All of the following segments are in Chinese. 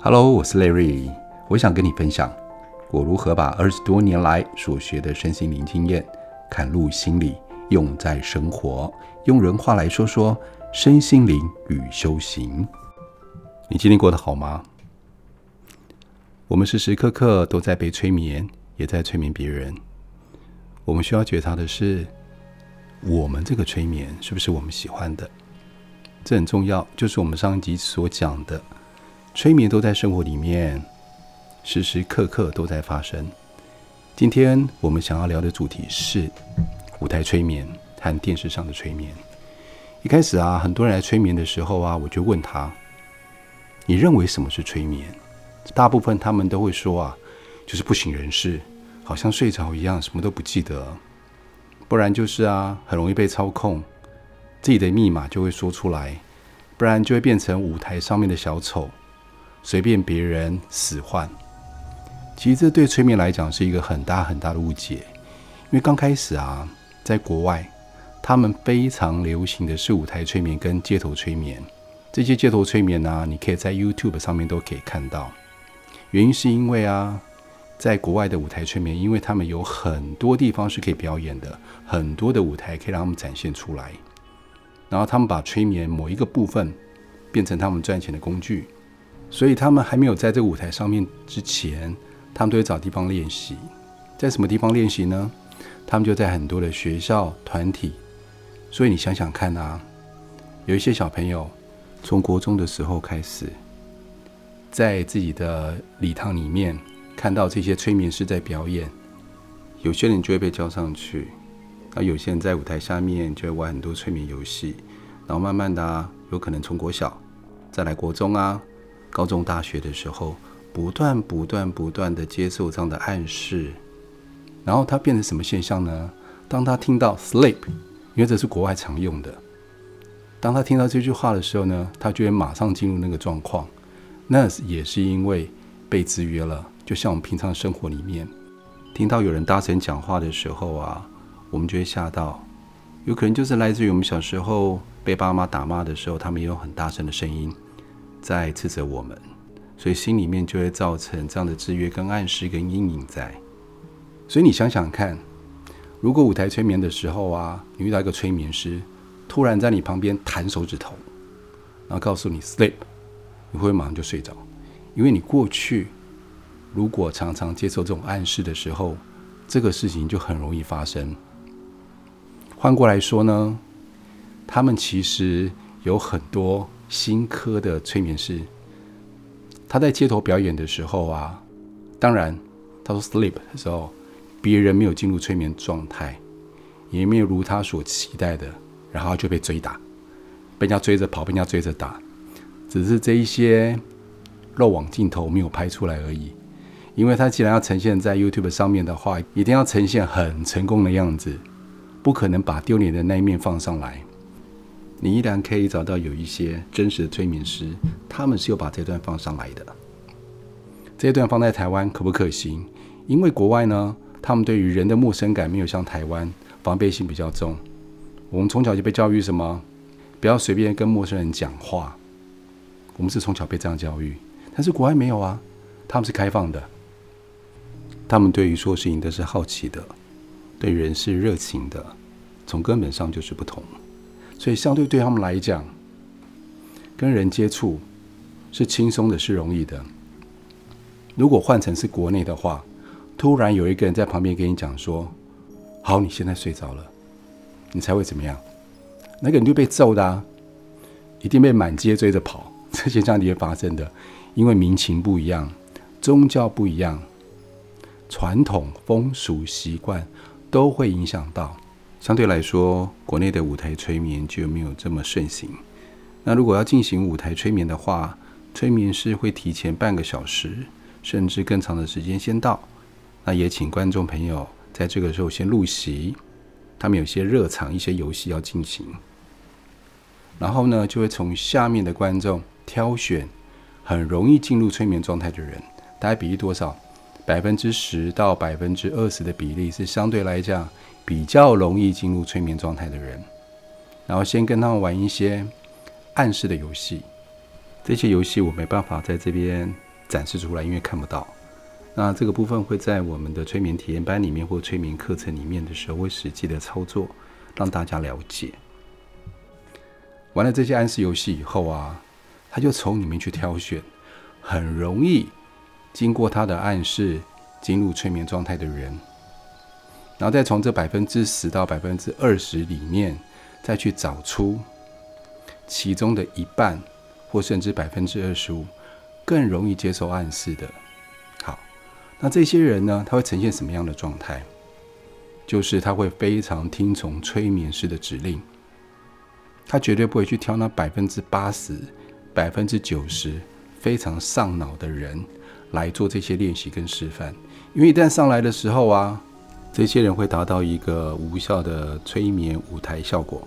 Hello，我是 Larry，我想跟你分享我如何把二十多年来所学的身心灵经验，嵌入心里，用在生活。用人话来说说身心灵与修行。你今天过得好吗？我们时时刻刻都在被催眠，也在催眠别人。我们需要觉察的是，我们这个催眠是不是我们喜欢的？这很重要，就是我们上一集所讲的。催眠都在生活里面，时时刻刻都在发生。今天我们想要聊的主题是舞台催眠和电视上的催眠。一开始啊，很多人来催眠的时候啊，我就问他：“你认为什么是催眠？”大部分他们都会说啊，就是不省人事，好像睡着一样，什么都不记得；不然就是啊，很容易被操控，自己的密码就会说出来；不然就会变成舞台上面的小丑。随便别人使唤，其实这对催眠来讲是一个很大很大的误解。因为刚开始啊，在国外，他们非常流行的是舞台催眠跟街头催眠。这些街头催眠呢，你可以在 YouTube 上面都可以看到。原因是因为啊，在国外的舞台催眠，因为他们有很多地方是可以表演的，很多的舞台可以让他们展现出来。然后他们把催眠某一个部分变成他们赚钱的工具。所以他们还没有在这个舞台上面之前，他们都会找地方练习。在什么地方练习呢？他们就在很多的学校团体。所以你想想看啊，有一些小朋友从国中的时候开始，在自己的礼堂里面看到这些催眠师在表演，有些人就会被叫上去，那有些人在舞台下面就会玩很多催眠游戏，然后慢慢的啊，有可能从国小再来国中啊。高中、大学的时候，不断、不断、不断的接受这样的暗示，然后他变成什么现象呢？当他听到 “sleep”，因为这是国外常用的，当他听到这句话的时候呢，他就会马上进入那个状况。那也是因为被制约了，就像我们平常生活里面，听到有人大声讲话的时候啊，我们就会吓到，有可能就是来自于我们小时候被爸妈打骂的时候，他们也有很大声的声音。在斥责我们，所以心里面就会造成这样的制约、跟暗示、跟阴影在。所以你想想看，如果舞台催眠的时候啊，你遇到一个催眠师，突然在你旁边弹手指头，然后告诉你 “sleep”，你会马上就睡着，因为你过去如果常常接受这种暗示的时候，这个事情就很容易发生。换过来说呢，他们其实有很多。新科的催眠师，他在街头表演的时候啊，当然他说 sleep 的时候，别人没有进入催眠状态，也没有如他所期待的，然后就被追打，被人家追着跑，被人家追着打，只是这一些漏网镜头没有拍出来而已。因为他既然要呈现在 YouTube 上面的话，一定要呈现很成功的样子，不可能把丢脸的那一面放上来。你依然可以找到有一些真实的催眠师，他们是有把这段放上来的。这段放在台湾可不可行？因为国外呢，他们对于人的陌生感没有像台湾防备心比较重。我们从小就被教育什么？不要随便跟陌生人讲话。我们是从小被这样教育，但是国外没有啊，他们是开放的。他们对于说事情都是好奇的，对人是热情的，从根本上就是不同。所以，相对对他们来讲，跟人接触是轻松的，是容易的。如果换成是国内的话，突然有一个人在旁边跟你讲说：“好，你现在睡着了。”你猜会怎么样？那个人就被揍的啊，一定被满街追着跑。这些这样也会发生的，因为民情不一样，宗教不一样，传统风俗习惯都会影响到。相对来说，国内的舞台催眠就没有这么盛行。那如果要进行舞台催眠的话，催眠师会提前半个小时，甚至更长的时间先到。那也请观众朋友在这个时候先入席，他们有些热场，一些游戏要进行。然后呢，就会从下面的观众挑选很容易进入催眠状态的人，大概比例多少？百分之十到百分之二十的比例是相对来讲。比较容易进入催眠状态的人，然后先跟他们玩一些暗示的游戏。这些游戏我没办法在这边展示出来，因为看不到。那这个部分会在我们的催眠体验班里面或催眠课程里面的时候，会实际的操作，让大家了解。玩了这些暗示游戏以后啊，他就从里面去挑选，很容易经过他的暗示进入催眠状态的人，然后再从这百分之十到百分之二十里面，再去找出其中的一半或甚至百分之二十五更容易接受暗示的。好，那这些人呢，他会呈现什么样的状态？就是他会非常听从催眠师的指令。他绝对不会去挑那百分之八十、百分之九十非常上脑的人来做这些练习跟示范，因为一旦上来的时候啊，这些人会达到一个无效的催眠舞台效果。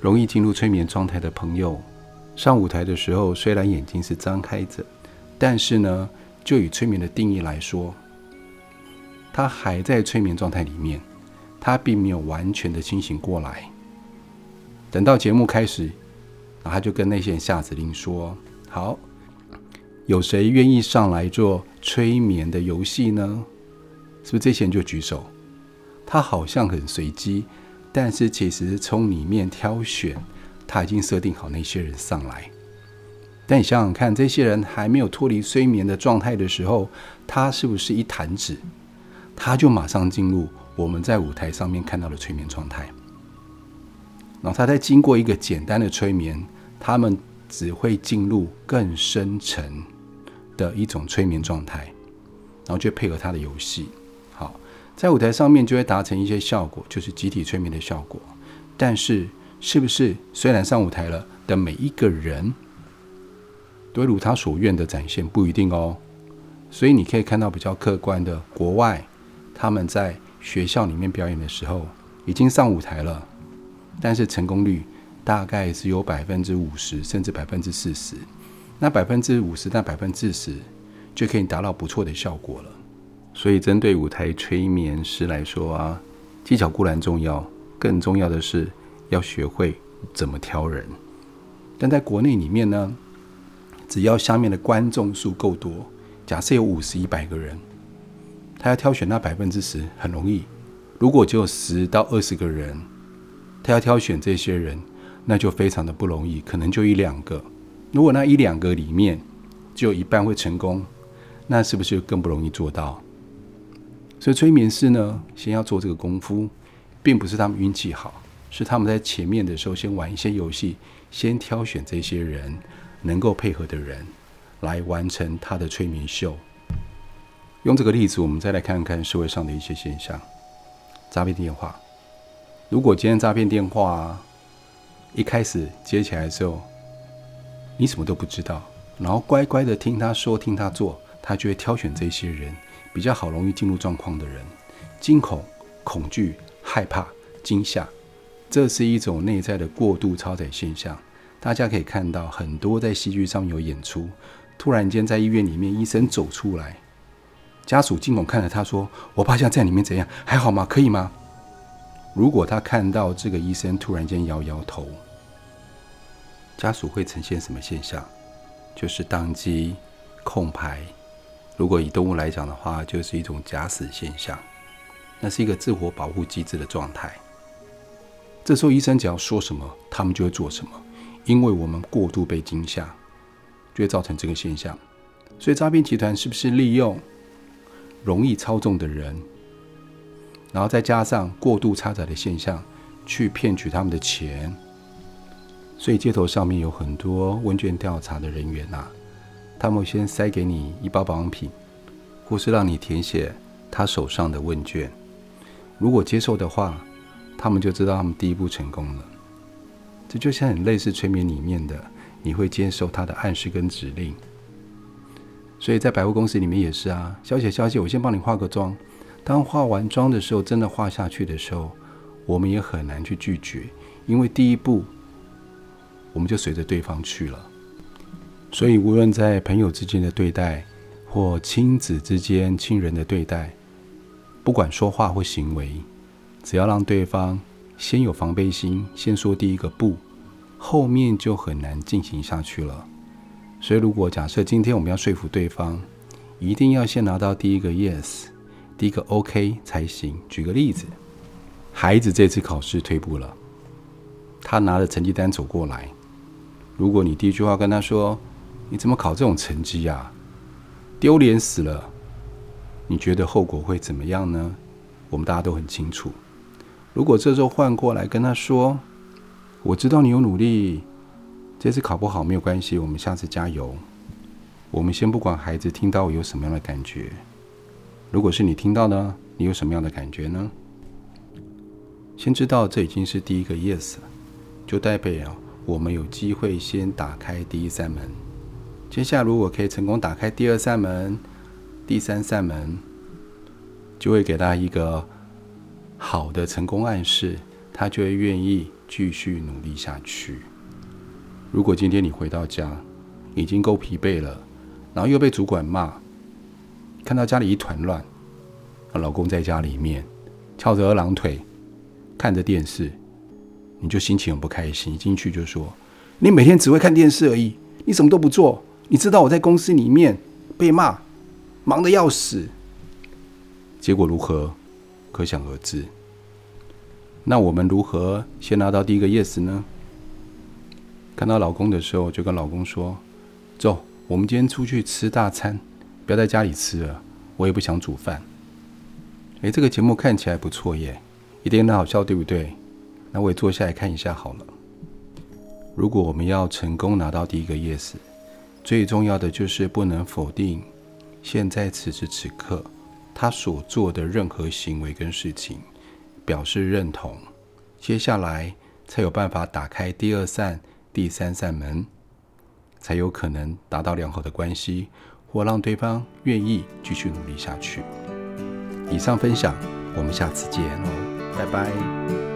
容易进入催眠状态的朋友，上舞台的时候虽然眼睛是张开着，但是呢，就以催眠的定义来说，他还在催眠状态里面，他并没有完全的清醒过来。等到节目开始，然后他就跟那些人下指令说：“好，有谁愿意上来做催眠的游戏呢？是不是这些人就举手？他好像很随机，但是其实从里面挑选，他已经设定好那些人上来。但你想想看，这些人还没有脱离催眠的状态的时候，他是不是一弹指，他就马上进入我们在舞台上面看到的催眠状态？”然后他在经过一个简单的催眠，他们只会进入更深层的一种催眠状态，然后就配合他的游戏。好，在舞台上面就会达成一些效果，就是集体催眠的效果。但是，是不是虽然上舞台了的每一个人都如他所愿的展现，不一定哦。所以你可以看到比较客观的，国外他们在学校里面表演的时候，已经上舞台了。但是成功率大概只有百分之五十，甚至百分之四十。那百分之五十到百分之十就可以达到不错的效果了。所以，针对舞台催眠师来说啊，技巧固然重要，更重要的是要学会怎么挑人。但在国内里面呢，只要下面的观众数够多，假设有五十、一百个人，他要挑选那百分之十很容易。如果只有十到二十个人，他要挑选这些人，那就非常的不容易，可能就一两个。如果那一两个里面就有一半会成功，那是不是更不容易做到？所以催眠师呢，先要做这个功夫，并不是他们运气好，是他们在前面的时候先玩一些游戏，先挑选这些人能够配合的人来完成他的催眠秀。用这个例子，我们再来看看社会上的一些现象：诈骗电话。如果今天诈骗电话一开始接起来的时候，你什么都不知道，然后乖乖的听他说、听他做，他就会挑选这些人比较好、容易进入状况的人。惊恐、恐惧、害怕、惊吓，这是一种内在的过度超载现象。大家可以看到，很多在戏剧上有演出，突然间在医院里面，医生走出来，家属惊恐看着他说：“我爸现在在里面怎样？还好吗？可以吗？”如果他看到这个医生突然间摇摇头，家属会呈现什么现象？就是当机、空牌。如果以动物来讲的话，就是一种假死现象，那是一个自我保护机制的状态。这时候医生只要说什么，他们就会做什么，因为我们过度被惊吓，就会造成这个现象。所以诈骗集团是不是利用容易操纵的人？然后再加上过度差载的现象，去骗取他们的钱。所以街头上面有很多问卷调查的人员呐、他们先塞给你一包保养品，或是让你填写他手上的问卷。如果接受的话，他们就知道他们第一步成功了。这就像很类似催眠里面的，你会接受他的暗示跟指令。所以在百货公司里面也是啊，小姐小姐，我先帮你化个妆。当化完妆的时候，真的化下去的时候，我们也很难去拒绝，因为第一步我们就随着对方去了。所以，无论在朋友之间的对待，或亲子之间、亲人的对待，不管说话或行为，只要让对方先有防备心，先说第一个不，后面就很难进行下去了。所以，如果假设今天我们要说服对方一定要先拿到第一个 yes，第一个 OK 才行。举个例子，孩子这次考试退步了，他拿着成绩单走过来。如果你第一句话跟他说：“你怎么考这种成绩呀？丢脸死了！”你觉得后果会怎么样呢？我们大家都很清楚。如果这时候换过来跟他说：“我知道你有努力，这次考不好没有关系，我们下次加油。”我们先不管孩子听到有什么样的感觉。如果是你听到呢，你有什么样的感觉呢？先知道这已经是第一个 yes 了，就代表我们有机会先打开第一扇门。接下来如果可以成功打开第二扇门、第三扇门，就会给他一个好的成功暗示，他就会愿意继续努力下去。如果今天你回到家，已经够疲惫了。然后又被主管骂，看到家里一团乱，老公在家里面翘着二郎腿看着电视，你就心情很不开心。一进去就说：“你每天只会看电视而已，你什么都不做。你知道我在公司里面被骂，忙得要死。”结果如何？可想而知。那我们如何先拿到第一个 yes 呢？看到老公的时候，就跟老公说：“走。”我们今天出去吃大餐，不要在家里吃了。我也不想煮饭。诶，这个节目看起来不错耶，一定很好笑，对不对？那我也坐下来看一下好了。如果我们要成功拿到第一个 yes，最重要的就是不能否定现在此时此刻他所做的任何行为跟事情，表示认同。接下来才有办法打开第二扇、第三扇门。才有可能达到良好的关系，或让对方愿意继续努力下去。以上分享，我们下次见哦，拜拜。